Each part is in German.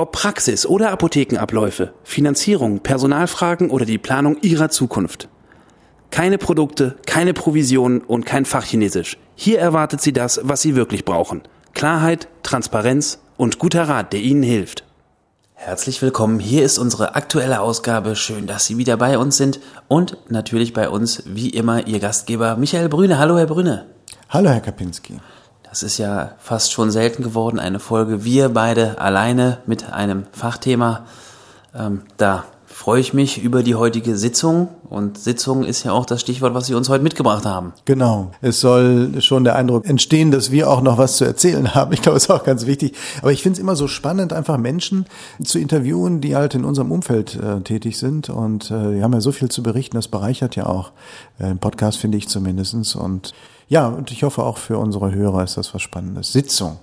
Ob Praxis oder Apothekenabläufe, Finanzierung, Personalfragen oder die Planung Ihrer Zukunft. Keine Produkte, keine Provisionen und kein Fachchinesisch. Hier erwartet Sie das, was Sie wirklich brauchen. Klarheit, Transparenz und guter Rat, der Ihnen hilft. Herzlich willkommen. Hier ist unsere aktuelle Ausgabe. Schön, dass Sie wieder bei uns sind. Und natürlich bei uns, wie immer, Ihr Gastgeber Michael Brüne. Hallo, Herr Brüne. Hallo, Herr Kapinski. Das ist ja fast schon selten geworden, eine Folge wir beide alleine mit einem Fachthema. Ähm, da freue ich mich über die heutige Sitzung. Und Sitzung ist ja auch das Stichwort, was Sie uns heute mitgebracht haben. Genau. Es soll schon der Eindruck entstehen, dass wir auch noch was zu erzählen haben. Ich glaube, das ist auch ganz wichtig. Aber ich finde es immer so spannend, einfach Menschen zu interviewen, die halt in unserem Umfeld äh, tätig sind. Und äh, die haben ja so viel zu berichten. Das bereichert ja auch äh, Podcast, finde ich zumindestens. Und ja, und ich hoffe auch für unsere Hörer ist das was Spannendes. Sitzung,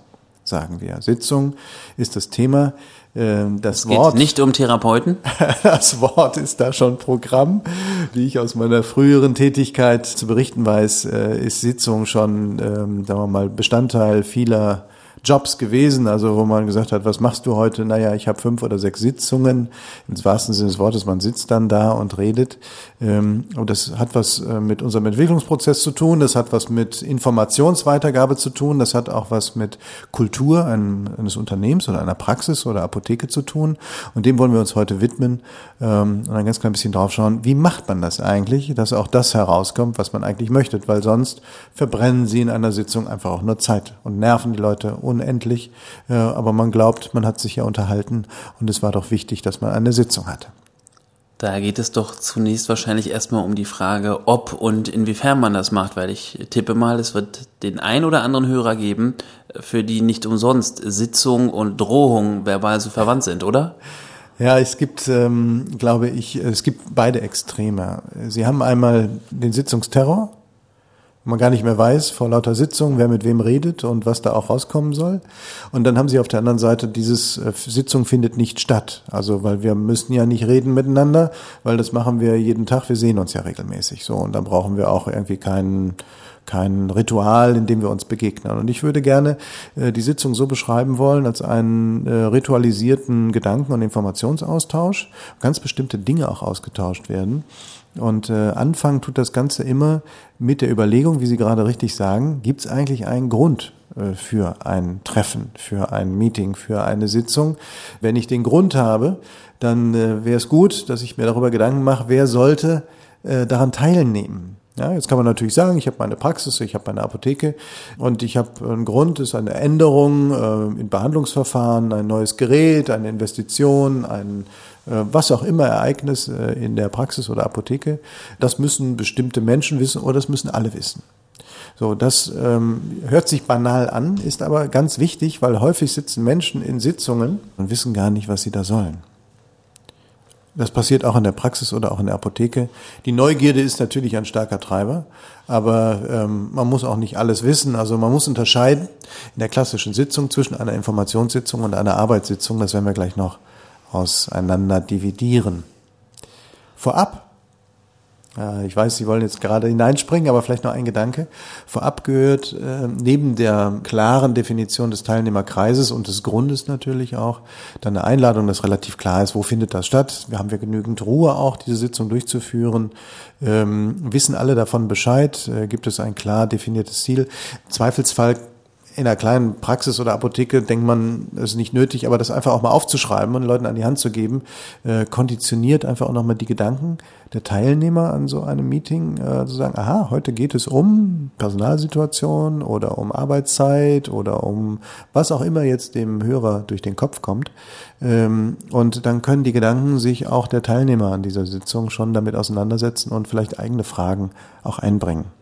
sagen wir. Sitzung ist das Thema. Ähm, das es geht Wort, nicht um Therapeuten. das Wort ist da schon Programm. Wie ich aus meiner früheren Tätigkeit zu berichten weiß, äh, ist Sitzung schon, ähm, sagen wir mal, Bestandteil vieler Jobs gewesen, also wo man gesagt hat, was machst du heute? Naja, ich habe fünf oder sechs Sitzungen. Im wahrsten Sinne des Wortes, man sitzt dann da und redet. Ähm, und das hat was äh, mit unserem Entwicklungsprozess zu tun, das hat was mit Informationsweitergabe zu tun, das hat auch was mit Kultur eines Unternehmens oder einer Praxis oder Apotheke zu tun. Und dem wollen wir uns heute widmen ähm, und ein ganz klein bisschen drauf schauen, wie macht man das eigentlich, dass auch das herauskommt, was man eigentlich möchte, weil sonst verbrennen sie in einer Sitzung einfach auch nur Zeit und nerven die Leute unendlich, äh, aber man glaubt, man hat sich ja unterhalten und es war doch wichtig, dass man eine Sitzung hatte. Da geht es doch zunächst wahrscheinlich erstmal um die Frage, ob und inwiefern man das macht, weil ich tippe mal, es wird den ein oder anderen Hörer geben, für die nicht umsonst Sitzung und Drohung verbal so verwandt sind, oder? Ja, es gibt, ähm, glaube ich, es gibt beide Extreme. Sie haben einmal den Sitzungsterror, man gar nicht mehr weiß vor lauter Sitzungen, wer mit wem redet und was da auch rauskommen soll. Und dann haben sie auf der anderen Seite, dieses äh, Sitzung findet nicht statt. Also, weil wir müssen ja nicht reden miteinander, weil das machen wir jeden Tag, wir sehen uns ja regelmäßig so. Und dann brauchen wir auch irgendwie keinen kein Ritual, in dem wir uns begegnen. Und ich würde gerne äh, die Sitzung so beschreiben wollen, als einen äh, ritualisierten Gedanken- und Informationsaustausch, ganz bestimmte Dinge auch ausgetauscht werden. Und äh, anfangen tut das Ganze immer mit der Überlegung, wie Sie gerade richtig sagen, gibt es eigentlich einen Grund äh, für ein Treffen, für ein Meeting, für eine Sitzung? Wenn ich den Grund habe, dann äh, wäre es gut, dass ich mir darüber Gedanken mache, wer sollte äh, daran teilnehmen. Ja, jetzt kann man natürlich sagen, ich habe meine Praxis, ich habe meine Apotheke und ich habe einen Grund, ist eine Änderung äh, in Behandlungsverfahren, ein neues Gerät, eine Investition, ein äh, was auch immer Ereignis äh, in der Praxis oder Apotheke. Das müssen bestimmte Menschen wissen oder das müssen alle wissen. So, das ähm, hört sich banal an, ist aber ganz wichtig, weil häufig sitzen Menschen in Sitzungen und wissen gar nicht, was sie da sollen. Das passiert auch in der Praxis oder auch in der Apotheke. Die Neugierde ist natürlich ein starker Treiber, aber ähm, man muss auch nicht alles wissen. Also man muss unterscheiden in der klassischen Sitzung zwischen einer Informationssitzung und einer Arbeitssitzung. Das werden wir gleich noch auseinander dividieren. Vorab ich weiß, Sie wollen jetzt gerade hineinspringen, aber vielleicht noch ein Gedanke. Vorab gehört äh, neben der klaren Definition des Teilnehmerkreises und des Grundes natürlich auch dann eine Einladung, dass relativ klar ist, wo findet das statt. Haben wir genügend Ruhe auch, diese Sitzung durchzuführen. Ähm, wissen alle davon Bescheid? Äh, gibt es ein klar definiertes Ziel? Zweifelsfall in einer kleinen Praxis oder Apotheke denkt man, es ist nicht nötig, aber das einfach auch mal aufzuschreiben und Leuten an die Hand zu geben, äh, konditioniert einfach auch nochmal die Gedanken der Teilnehmer an so einem Meeting, äh, zu sagen, aha, heute geht es um Personalsituation oder um Arbeitszeit oder um was auch immer jetzt dem Hörer durch den Kopf kommt. Ähm, und dann können die Gedanken sich auch der Teilnehmer an dieser Sitzung schon damit auseinandersetzen und vielleicht eigene Fragen auch einbringen.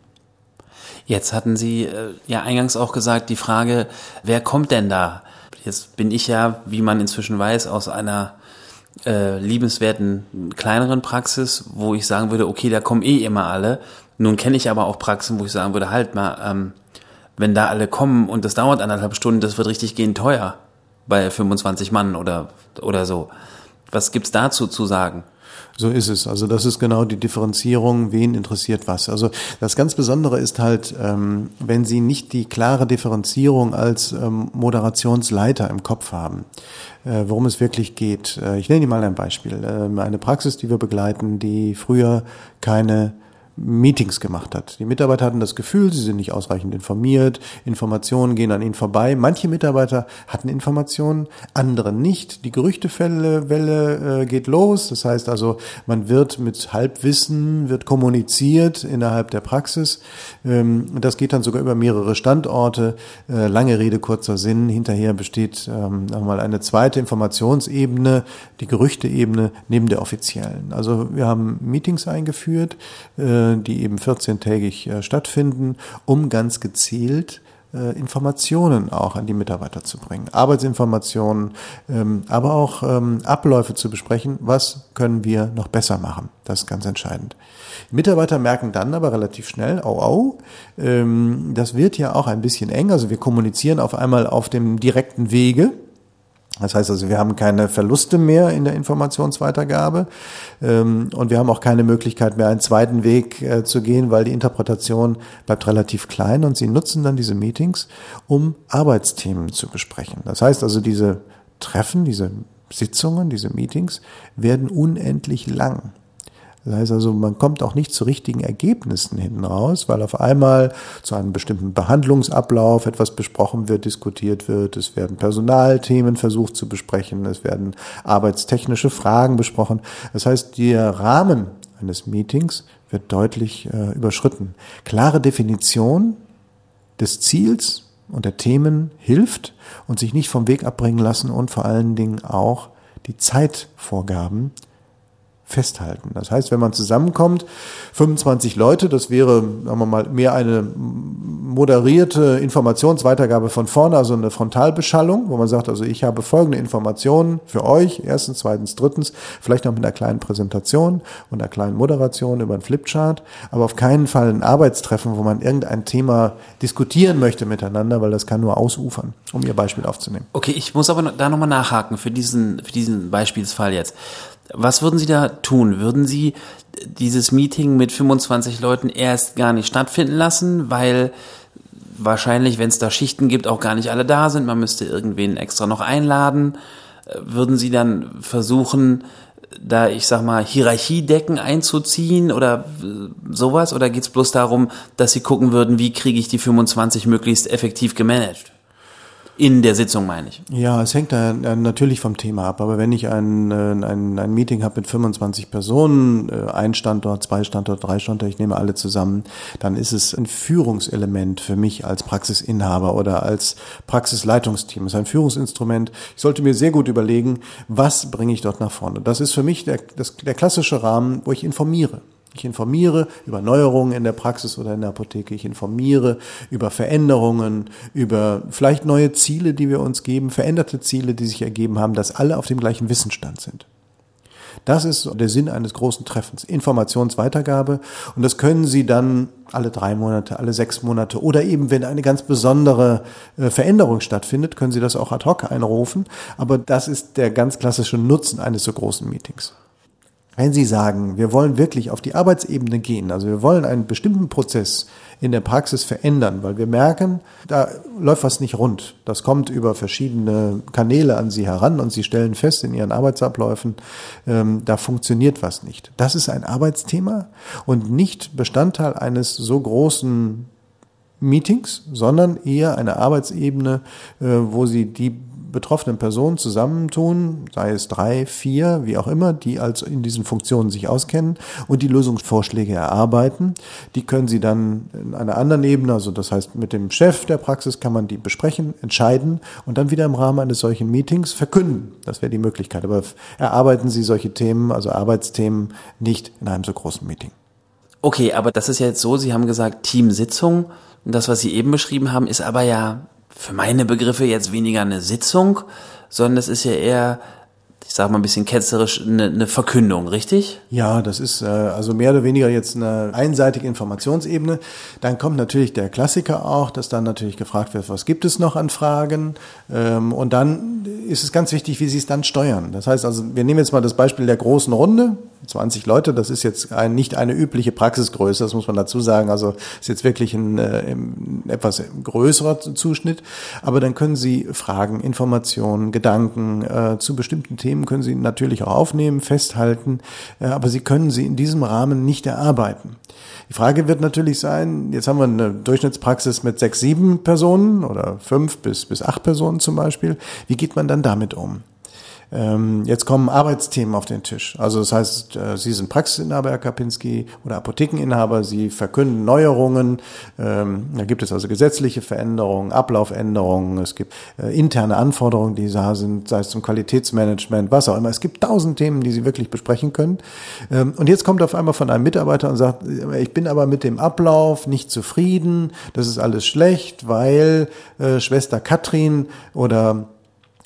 Jetzt hatten Sie äh, ja eingangs auch gesagt, die Frage, wer kommt denn da? Jetzt bin ich ja, wie man inzwischen weiß, aus einer äh, liebenswerten kleineren Praxis, wo ich sagen würde, okay, da kommen eh immer alle. Nun kenne ich aber auch Praxen, wo ich sagen würde, halt mal, ähm, wenn da alle kommen und das dauert anderthalb Stunden, das wird richtig gehen teuer bei 25 Mann oder, oder so. Was gibt's dazu zu sagen? So ist es. Also das ist genau die Differenzierung, wen interessiert was. Also das ganz Besondere ist halt, ähm, wenn Sie nicht die klare Differenzierung als ähm, Moderationsleiter im Kopf haben, äh, worum es wirklich geht. Äh, ich nenne Ihnen mal ein Beispiel. Äh, eine Praxis, die wir begleiten, die früher keine Meetings gemacht hat. Die Mitarbeiter hatten das Gefühl, sie sind nicht ausreichend informiert, Informationen gehen an ihnen vorbei. Manche Mitarbeiter hatten Informationen, andere nicht. Die Gerüchtewelle Welle, äh, geht los. Das heißt also, man wird mit Halbwissen, wird kommuniziert innerhalb der Praxis. Ähm, das geht dann sogar über mehrere Standorte. Äh, lange Rede, kurzer Sinn. Hinterher besteht ähm, nochmal eine zweite Informationsebene, die Gerüchteebene neben der offiziellen. Also wir haben Meetings eingeführt. Äh, die eben 14-tägig äh, stattfinden, um ganz gezielt äh, Informationen auch an die Mitarbeiter zu bringen. Arbeitsinformationen, ähm, aber auch ähm, Abläufe zu besprechen. Was können wir noch besser machen? Das ist ganz entscheidend. Mitarbeiter merken dann aber relativ schnell, au, ähm, das wird ja auch ein bisschen eng. Also wir kommunizieren auf einmal auf dem direkten Wege das heißt also, wir haben keine Verluste mehr in der Informationsweitergabe ähm, und wir haben auch keine Möglichkeit mehr, einen zweiten Weg äh, zu gehen, weil die Interpretation bleibt relativ klein und sie nutzen dann diese Meetings, um Arbeitsthemen zu besprechen. Das heißt also, diese Treffen, diese Sitzungen, diese Meetings werden unendlich lang. Das heißt also, man kommt auch nicht zu richtigen Ergebnissen hinten raus, weil auf einmal zu einem bestimmten Behandlungsablauf etwas besprochen wird, diskutiert wird. Es werden Personalthemen versucht zu besprechen. Es werden arbeitstechnische Fragen besprochen. Das heißt, der Rahmen eines Meetings wird deutlich äh, überschritten. Klare Definition des Ziels und der Themen hilft und sich nicht vom Weg abbringen lassen und vor allen Dingen auch die Zeitvorgaben festhalten. Das heißt, wenn man zusammenkommt, 25 Leute, das wäre, sagen wir mal, mehr eine moderierte Informationsweitergabe von vorne, also eine Frontalbeschallung, wo man sagt, also ich habe folgende Informationen für euch, erstens, zweitens, drittens, vielleicht noch mit einer kleinen Präsentation und einer kleinen Moderation über einen Flipchart, aber auf keinen Fall ein Arbeitstreffen, wo man irgendein Thema diskutieren möchte miteinander, weil das kann nur ausufern, um Ihr Beispiel aufzunehmen. Okay, ich muss aber da nochmal nachhaken für diesen, für diesen Beispielsfall jetzt. Was würden Sie da tun? Würden Sie dieses Meeting mit 25 Leuten erst gar nicht stattfinden lassen, weil wahrscheinlich, wenn es da Schichten gibt, auch gar nicht alle da sind, man müsste irgendwen extra noch einladen? Würden Sie dann versuchen, da, ich sag mal, Hierarchiedecken einzuziehen oder sowas? Oder geht es bloß darum, dass Sie gucken würden, wie kriege ich die 25 möglichst effektiv gemanagt? In der Sitzung meine ich. Ja, es hängt da natürlich vom Thema ab. Aber wenn ich ein, äh, ein, ein Meeting habe mit 25 Personen, äh, ein Standort, zwei Standort, drei Standorte, ich nehme alle zusammen, dann ist es ein Führungselement für mich als Praxisinhaber oder als Praxisleitungsteam. Es ist ein Führungsinstrument. Ich sollte mir sehr gut überlegen, was bringe ich dort nach vorne. Das ist für mich der, das, der klassische Rahmen, wo ich informiere. Ich informiere über Neuerungen in der Praxis oder in der Apotheke. Ich informiere über Veränderungen, über vielleicht neue Ziele, die wir uns geben, veränderte Ziele, die sich ergeben haben, dass alle auf dem gleichen Wissensstand sind. Das ist der Sinn eines großen Treffens. Informationsweitergabe. Und das können Sie dann alle drei Monate, alle sechs Monate oder eben, wenn eine ganz besondere äh, Veränderung stattfindet, können Sie das auch ad hoc einrufen. Aber das ist der ganz klassische Nutzen eines so großen Meetings. Wenn Sie sagen, wir wollen wirklich auf die Arbeitsebene gehen, also wir wollen einen bestimmten Prozess in der Praxis verändern, weil wir merken, da läuft was nicht rund. Das kommt über verschiedene Kanäle an Sie heran und Sie stellen fest in Ihren Arbeitsabläufen, ähm, da funktioniert was nicht. Das ist ein Arbeitsthema und nicht Bestandteil eines so großen Meetings, sondern eher eine Arbeitsebene, äh, wo Sie die betroffenen Personen zusammentun, sei es drei, vier, wie auch immer, die als in diesen Funktionen sich auskennen und die Lösungsvorschläge erarbeiten. Die können Sie dann in einer anderen Ebene, also das heißt mit dem Chef der Praxis kann man die besprechen, entscheiden und dann wieder im Rahmen eines solchen Meetings verkünden. Das wäre die Möglichkeit. Aber erarbeiten Sie solche Themen, also Arbeitsthemen, nicht in einem so großen Meeting. Okay, aber das ist ja jetzt so, Sie haben gesagt Teamsitzung und das, was Sie eben beschrieben haben, ist aber ja für meine Begriffe jetzt weniger eine Sitzung, sondern es ist ja eher, sage mal ein bisschen ketzerisch, eine, eine Verkündung, richtig? Ja, das ist äh, also mehr oder weniger jetzt eine einseitige Informationsebene. Dann kommt natürlich der Klassiker auch, dass dann natürlich gefragt wird, was gibt es noch an Fragen? Ähm, und dann ist es ganz wichtig, wie Sie es dann steuern. Das heißt also, wir nehmen jetzt mal das Beispiel der großen Runde. 20 Leute, das ist jetzt ein, nicht eine übliche Praxisgröße, das muss man dazu sagen. Also ist jetzt wirklich ein, äh, etwas größerer Zuschnitt. Aber dann können Sie Fragen, Informationen, Gedanken äh, zu bestimmten Themen können Sie natürlich auch aufnehmen, festhalten, äh, aber Sie können sie in diesem Rahmen nicht erarbeiten. Die Frage wird natürlich sein, jetzt haben wir eine Durchschnittspraxis mit sechs, sieben Personen oder fünf bis, bis acht Personen zum Beispiel. Wie geht man dann damit um? Ähm, jetzt kommen Arbeitsthemen auf den Tisch. Also das heißt, äh, Sie sind Praxisinhaber, Herr Kapinski, oder Apothekeninhaber, Sie verkünden Neuerungen. Ähm, da gibt es also gesetzliche Veränderungen, Ablaufänderungen, es gibt äh, interne Anforderungen, die da sind, sei es zum Qualitätsmanagement, was auch immer. Es gibt tausend Themen, die Sie wirklich besprechen können. Ähm, und jetzt kommt auf einmal von einem Mitarbeiter und sagt, ich bin aber mit dem Ablauf nicht zufrieden, das ist alles schlecht, weil äh, Schwester Katrin oder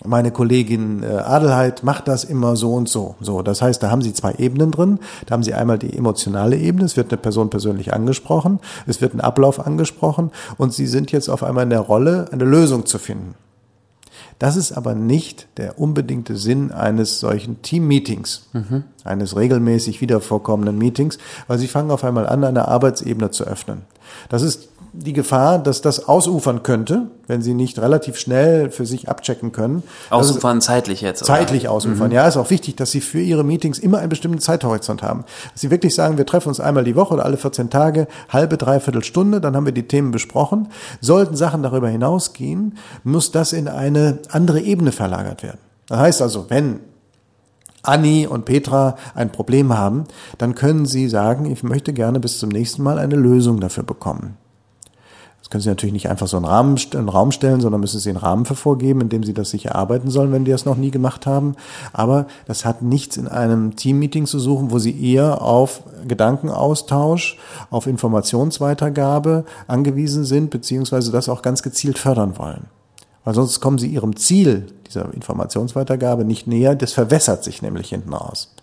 meine Kollegin äh, Adelheid macht das immer so und so. So, das heißt, da haben Sie zwei Ebenen drin. Da haben Sie einmal die emotionale Ebene. Es wird eine Person persönlich angesprochen. Es wird ein Ablauf angesprochen. Und Sie sind jetzt auf einmal in der Rolle, eine Lösung zu finden. Das ist aber nicht der unbedingte Sinn eines solchen Team-Meetings, mhm. eines regelmäßig wieder vorkommenden Meetings, weil Sie fangen auf einmal an, eine Arbeitsebene zu öffnen. Das ist die Gefahr, dass das ausufern könnte, wenn sie nicht relativ schnell für sich abchecken können. Ausufern also, zeitlich jetzt. Oder? Zeitlich ausufern, mhm. ja. Ist auch wichtig, dass sie für ihre Meetings immer einen bestimmten Zeithorizont haben. Dass sie wirklich sagen, wir treffen uns einmal die Woche oder alle 14 Tage, halbe, dreiviertel Stunde, dann haben wir die Themen besprochen. Sollten Sachen darüber hinausgehen, muss das in eine andere Ebene verlagert werden. Das heißt also, wenn Anni und Petra ein Problem haben, dann können sie sagen, ich möchte gerne bis zum nächsten Mal eine Lösung dafür bekommen können Sie natürlich nicht einfach so Rahmen, einen Raum stellen, sondern müssen Sie einen Rahmen für vorgeben, in dem Sie das sich erarbeiten sollen, wenn die das noch nie gemacht haben. Aber das hat nichts in einem Teammeeting zu suchen, wo Sie eher auf Gedankenaustausch, auf Informationsweitergabe angewiesen sind, beziehungsweise das auch ganz gezielt fördern wollen. Weil sonst kommen Sie Ihrem Ziel dieser Informationsweitergabe nicht näher. Das verwässert sich nämlich hinten raus.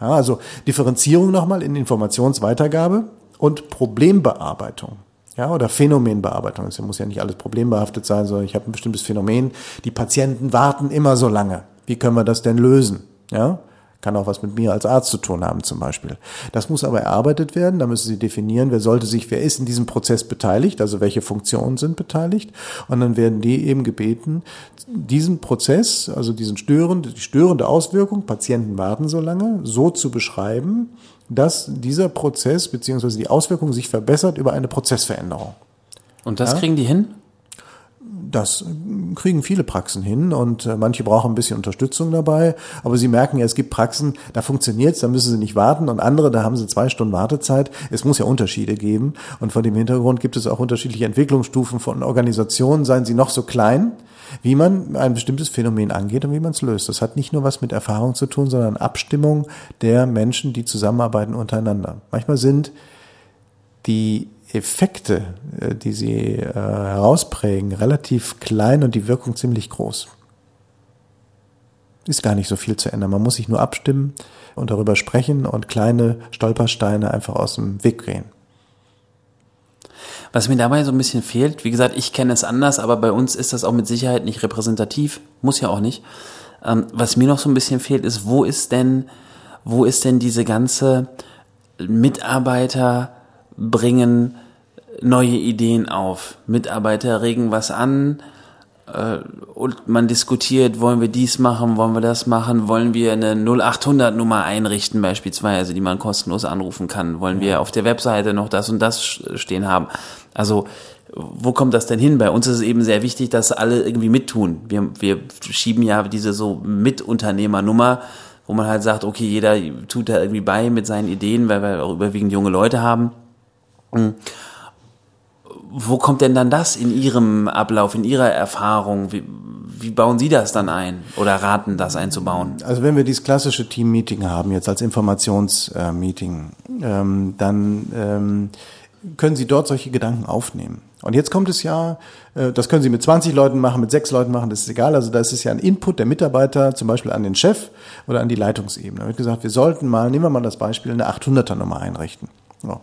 Ja, also Differenzierung nochmal in Informationsweitergabe und Problembearbeitung. Ja, oder Phänomenbearbeitung. Es muss ja nicht alles problembehaftet sein, sondern ich habe ein bestimmtes Phänomen. Die Patienten warten immer so lange. Wie können wir das denn lösen? Ja, kann auch was mit mir als Arzt zu tun haben zum Beispiel. Das muss aber erarbeitet werden. Da müssen Sie definieren, wer sollte sich, wer ist in diesem Prozess beteiligt, also welche Funktionen sind beteiligt. Und dann werden die eben gebeten, diesen Prozess, also diesen störende, die störende Auswirkung, Patienten warten so lange, so zu beschreiben, dass dieser Prozess beziehungsweise die Auswirkung sich verbessert über eine Prozessveränderung. Und das ja? kriegen die hin? Das kriegen viele Praxen hin und äh, manche brauchen ein bisschen Unterstützung dabei. Aber sie merken ja, es gibt Praxen, da funktioniert's, da müssen sie nicht warten und andere, da haben sie zwei Stunden Wartezeit. Es muss ja Unterschiede geben und vor dem Hintergrund gibt es auch unterschiedliche Entwicklungsstufen von Organisationen, seien sie noch so klein wie man ein bestimmtes Phänomen angeht und wie man es löst. Das hat nicht nur was mit Erfahrung zu tun, sondern Abstimmung der Menschen, die zusammenarbeiten untereinander. Manchmal sind die Effekte, äh, die sie äh, herausprägen, relativ klein und die Wirkung ziemlich groß. Ist gar nicht so viel zu ändern. Man muss sich nur abstimmen und darüber sprechen und kleine Stolpersteine einfach aus dem Weg gehen. Was mir dabei so ein bisschen fehlt, wie gesagt, ich kenne es anders, aber bei uns ist das auch mit Sicherheit nicht repräsentativ, muss ja auch nicht. Ähm, was mir noch so ein bisschen fehlt, ist, wo ist denn, wo ist denn diese ganze Mitarbeiter bringen neue Ideen auf, Mitarbeiter regen was an, äh, und man diskutiert, wollen wir dies machen, wollen wir das machen, wollen wir eine 0800 Nummer einrichten beispielsweise, die man kostenlos anrufen kann, wollen wir auf der Webseite noch das und das stehen haben. Also wo kommt das denn hin? Bei uns ist es eben sehr wichtig, dass alle irgendwie mittun. Wir, wir schieben ja diese so Mitunternehmernummer, wo man halt sagt, okay, jeder tut da irgendwie bei mit seinen Ideen, weil wir auch überwiegend junge Leute haben. Hm wo kommt denn dann das in Ihrem Ablauf, in Ihrer Erfahrung? Wie, wie bauen Sie das dann ein oder raten, das einzubauen? Also wenn wir dieses klassische Team-Meeting haben, jetzt als Informationsmeeting, ähm, dann ähm, können Sie dort solche Gedanken aufnehmen. Und jetzt kommt es ja, äh, das können Sie mit 20 Leuten machen, mit sechs Leuten machen, das ist egal. Also das ist ja ein Input der Mitarbeiter, zum Beispiel an den Chef oder an die Leitungsebene. Da wird gesagt, wir sollten mal, nehmen wir mal das Beispiel, eine 800er Nummer einrichten. So.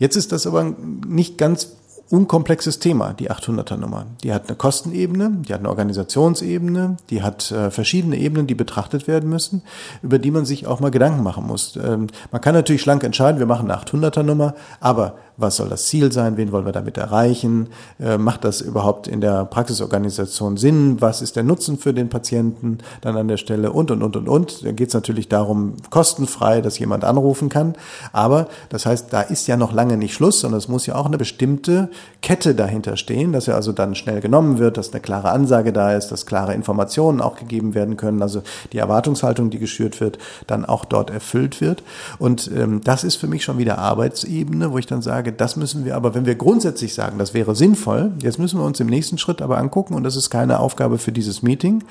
Jetzt ist das aber nicht ganz unkomplexes Thema, die 800er Nummer. Die hat eine Kostenebene, die hat eine Organisationsebene, die hat äh, verschiedene Ebenen, die betrachtet werden müssen, über die man sich auch mal Gedanken machen muss. Ähm, man kann natürlich schlank entscheiden, wir machen eine 800er Nummer, aber was soll das Ziel sein, wen wollen wir damit erreichen, äh, macht das überhaupt in der Praxisorganisation Sinn, was ist der Nutzen für den Patienten dann an der Stelle? Und, und, und, und, und. Da geht es natürlich darum, kostenfrei, dass jemand anrufen kann, aber das heißt, da ist ja noch lange nicht Schluss, sondern es muss ja auch eine bestimmte Kette dahinter stehen, dass er also dann schnell genommen wird, dass eine klare Ansage da ist, dass klare Informationen auch gegeben werden können, also die Erwartungshaltung, die geschürt wird, dann auch dort erfüllt wird. Und ähm, das ist für mich schon wieder Arbeitsebene, wo ich dann sage, das müssen wir aber, wenn wir grundsätzlich sagen, das wäre sinnvoll, jetzt müssen wir uns im nächsten Schritt aber angucken, und das ist keine Aufgabe für dieses Meeting,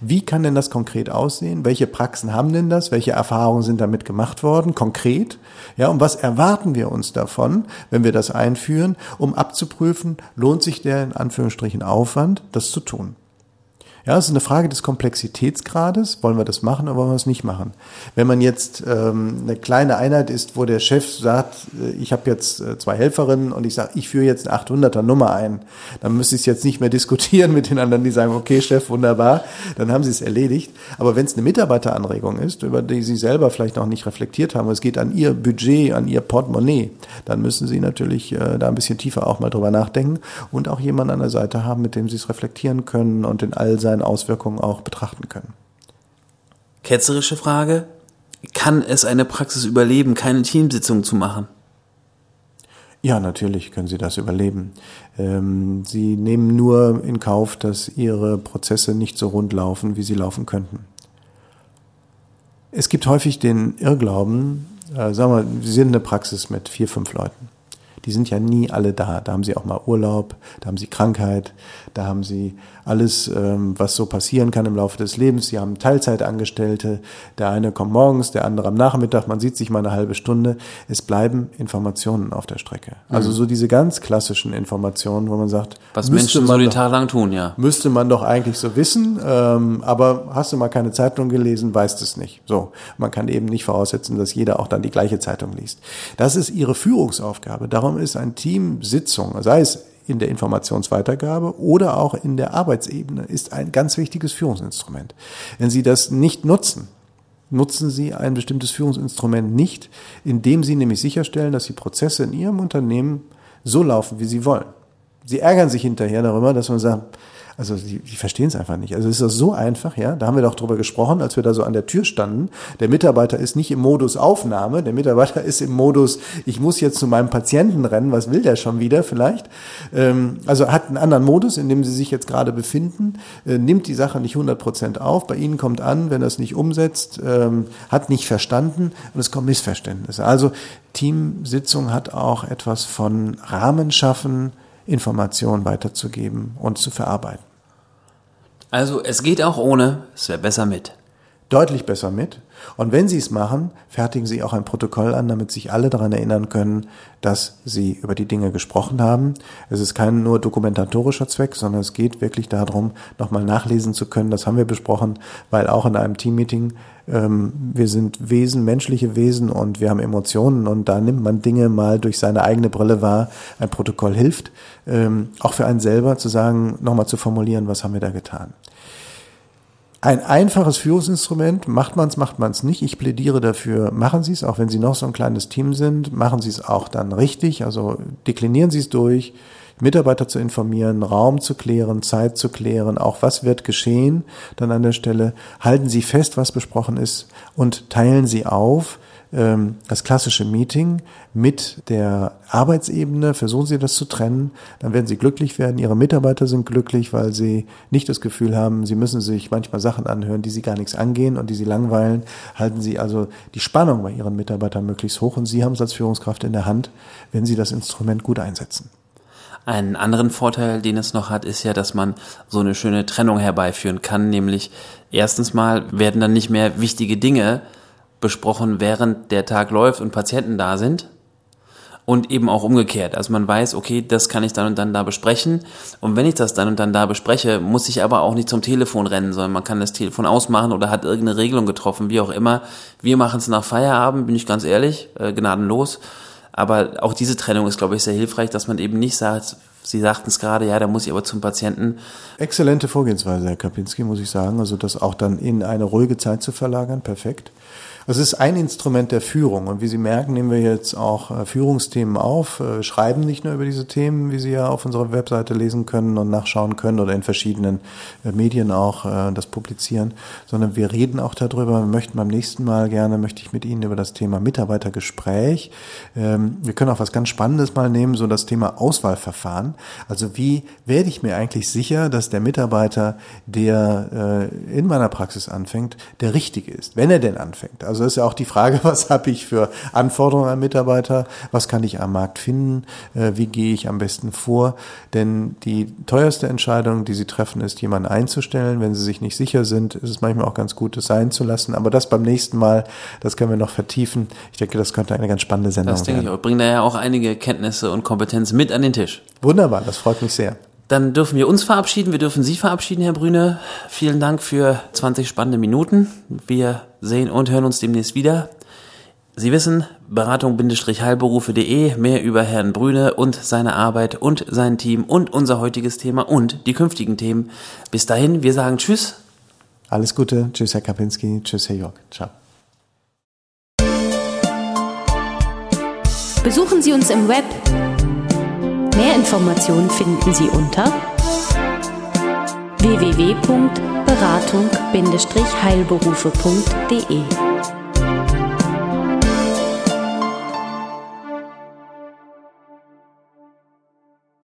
wie kann denn das konkret aussehen? Welche Praxen haben denn das? Welche Erfahrungen sind damit gemacht worden? Konkret? Ja, und was erwarten wir uns davon, wenn wir das einführen, um abzuprüfen, lohnt sich der in Anführungsstrichen Aufwand, das zu tun? Ja, es ist eine Frage des Komplexitätsgrades. Wollen wir das machen oder wollen wir es nicht machen? Wenn man jetzt ähm, eine kleine Einheit ist, wo der Chef sagt, äh, ich habe jetzt äh, zwei Helferinnen und ich sage, ich führe jetzt eine 800er Nummer ein, dann müsste ich es jetzt nicht mehr diskutieren mit den anderen, die sagen, okay, Chef, wunderbar, dann haben sie es erledigt. Aber wenn es eine Mitarbeiteranregung ist, über die sie selber vielleicht noch nicht reflektiert haben, es geht an ihr Budget, an ihr Portemonnaie, dann müssen sie natürlich äh, da ein bisschen tiefer auch mal drüber nachdenken und auch jemanden an der Seite haben, mit dem sie es reflektieren können und in all seinen seinen Auswirkungen auch betrachten können. Ketzerische Frage. Kann es eine Praxis überleben, keine Teamsitzung zu machen? Ja, natürlich können Sie das überleben. Ähm, Sie nehmen nur in Kauf, dass Ihre Prozesse nicht so rund laufen, wie sie laufen könnten. Es gibt häufig den Irrglauben, äh, sagen wir, Sie sind eine Praxis mit vier, fünf Leuten die sind ja nie alle da. Da haben sie auch mal Urlaub, da haben sie Krankheit, da haben sie alles, ähm, was so passieren kann im Laufe des Lebens. Sie haben Teilzeitangestellte, der eine kommt morgens, der andere am Nachmittag, man sieht sich mal eine halbe Stunde. Es bleiben Informationen auf der Strecke. Also mhm. so diese ganz klassischen Informationen, wo man sagt, was Menschen so den Tag lang tun, ja. Müsste man doch eigentlich so wissen, ähm, aber hast du mal keine Zeitung gelesen, weißt es nicht. So, man kann eben nicht voraussetzen, dass jeder auch dann die gleiche Zeitung liest. Das ist ihre Führungsaufgabe. Darum Darum ist ein Teamsitzung, sei es in der Informationsweitergabe oder auch in der Arbeitsebene, ist ein ganz wichtiges Führungsinstrument. Wenn Sie das nicht nutzen, nutzen Sie ein bestimmtes Führungsinstrument nicht, indem Sie nämlich sicherstellen, dass die Prozesse in Ihrem Unternehmen so laufen, wie Sie wollen. Sie ärgern sich hinterher darüber, dass man sagt, also die, die verstehen es einfach nicht. Also es ist so einfach, ja. Da haben wir doch drüber gesprochen, als wir da so an der Tür standen. Der Mitarbeiter ist nicht im Modus Aufnahme, der Mitarbeiter ist im Modus, ich muss jetzt zu meinem Patienten rennen, was will der schon wieder vielleicht? Ähm, also hat einen anderen Modus, in dem sie sich jetzt gerade befinden, äh, nimmt die Sache nicht 100 Prozent auf, bei ihnen kommt an, wenn er es nicht umsetzt, ähm, hat nicht verstanden und es kommen Missverständnisse. Also Teamsitzung hat auch etwas von Rahmen schaffen, Informationen weiterzugeben und zu verarbeiten. Also es geht auch ohne, es wäre besser mit. Deutlich besser mit. Und wenn Sie es machen, fertigen Sie auch ein Protokoll an, damit sich alle daran erinnern können, dass Sie über die Dinge gesprochen haben. Es ist kein nur dokumentatorischer Zweck, sondern es geht wirklich darum, nochmal nachlesen zu können. Das haben wir besprochen, weil auch in einem Teammeeting ähm, wir sind Wesen, menschliche Wesen und wir haben Emotionen und da nimmt man Dinge mal durch seine eigene Brille wahr. Ein Protokoll hilft, ähm, auch für einen selber zu sagen, nochmal zu formulieren, was haben wir da getan. Ein einfaches Führungsinstrument, macht man es, macht man es nicht. Ich plädiere dafür, machen Sie es, auch wenn Sie noch so ein kleines Team sind, machen Sie es auch dann richtig, also deklinieren Sie es durch, Mitarbeiter zu informieren, Raum zu klären, Zeit zu klären, auch was wird geschehen dann an der Stelle. Halten Sie fest, was besprochen ist und teilen Sie auf, das klassische Meeting mit der Arbeitsebene, versuchen Sie das zu trennen, dann werden Sie glücklich werden. Ihre Mitarbeiter sind glücklich, weil sie nicht das Gefühl haben, sie müssen sich manchmal Sachen anhören, die sie gar nichts angehen und die sie langweilen. Halten Sie also die Spannung bei Ihren Mitarbeitern möglichst hoch und Sie haben es als Führungskraft in der Hand, wenn Sie das Instrument gut einsetzen. Einen anderen Vorteil, den es noch hat, ist ja, dass man so eine schöne Trennung herbeiführen kann, nämlich erstens mal werden dann nicht mehr wichtige Dinge besprochen, während der Tag läuft und Patienten da sind. und eben auch umgekehrt. Also man weiß, okay, das kann ich dann und dann da besprechen. Und wenn ich das dann und dann da bespreche, muss ich aber auch nicht zum Telefon rennen, sondern man kann das Telefon ausmachen oder hat irgendeine Regelung getroffen, wie auch immer. Wir machen es nach Feierabend, bin ich ganz ehrlich, äh, gnadenlos. Aber auch diese Trennung ist, glaube ich, sehr hilfreich, dass man eben nicht sagt, Sie sagten es gerade, ja, da muss ich aber zum Patienten. Exzellente Vorgehensweise, Herr Kapinski, muss ich sagen. Also das auch dann in eine ruhige Zeit zu verlagern, perfekt. Es ist ein Instrument der Führung. Und wie Sie merken, nehmen wir jetzt auch äh, Führungsthemen auf, äh, schreiben nicht nur über diese Themen, wie Sie ja auf unserer Webseite lesen können und nachschauen können oder in verschiedenen äh, Medien auch das publizieren, sondern wir reden auch darüber. Wir möchten beim nächsten Mal gerne, möchte ich mit Ihnen über das Thema Mitarbeitergespräch. Ähm, wir können auch was ganz Spannendes mal nehmen, so das Thema Auswahlverfahren. Also wie werde ich mir eigentlich sicher, dass der Mitarbeiter, der in meiner Praxis anfängt, der richtige ist, wenn er denn anfängt. Also ist ja auch die Frage, was habe ich für Anforderungen an Mitarbeiter, was kann ich am Markt finden, äh, wie gehe ich am besten vor. Denn die teuerste Entscheidung, die Sie treffen, ist, jemanden einzustellen. Wenn Sie sich nicht sicher sind, ist es manchmal auch ganz gut, es sein zu lassen. Aber das beim nächsten Mal, das können wir noch vertiefen. Ich denke, das könnte eine ganz spannende Sendung das werden. Das denke ich auch. Bringen da ja auch einige Kenntnisse und Kompetenzen mit an den Tisch. Wunderbar, das freut mich sehr. Dann dürfen wir uns verabschieden, wir dürfen Sie verabschieden, Herr Brüne. Vielen Dank für 20 spannende Minuten. Wir sehen und hören uns demnächst wieder. Sie wissen, beratung-heilberufe.de, mehr über Herrn Brüne und seine Arbeit und sein Team und unser heutiges Thema und die künftigen Themen. Bis dahin, wir sagen Tschüss. Alles Gute. Tschüss, Herr Kapinski. Tschüss, Herr Jörg. Ciao. Besuchen Sie uns im Web Mehr Informationen finden Sie unter www.beratung-heilberufe.de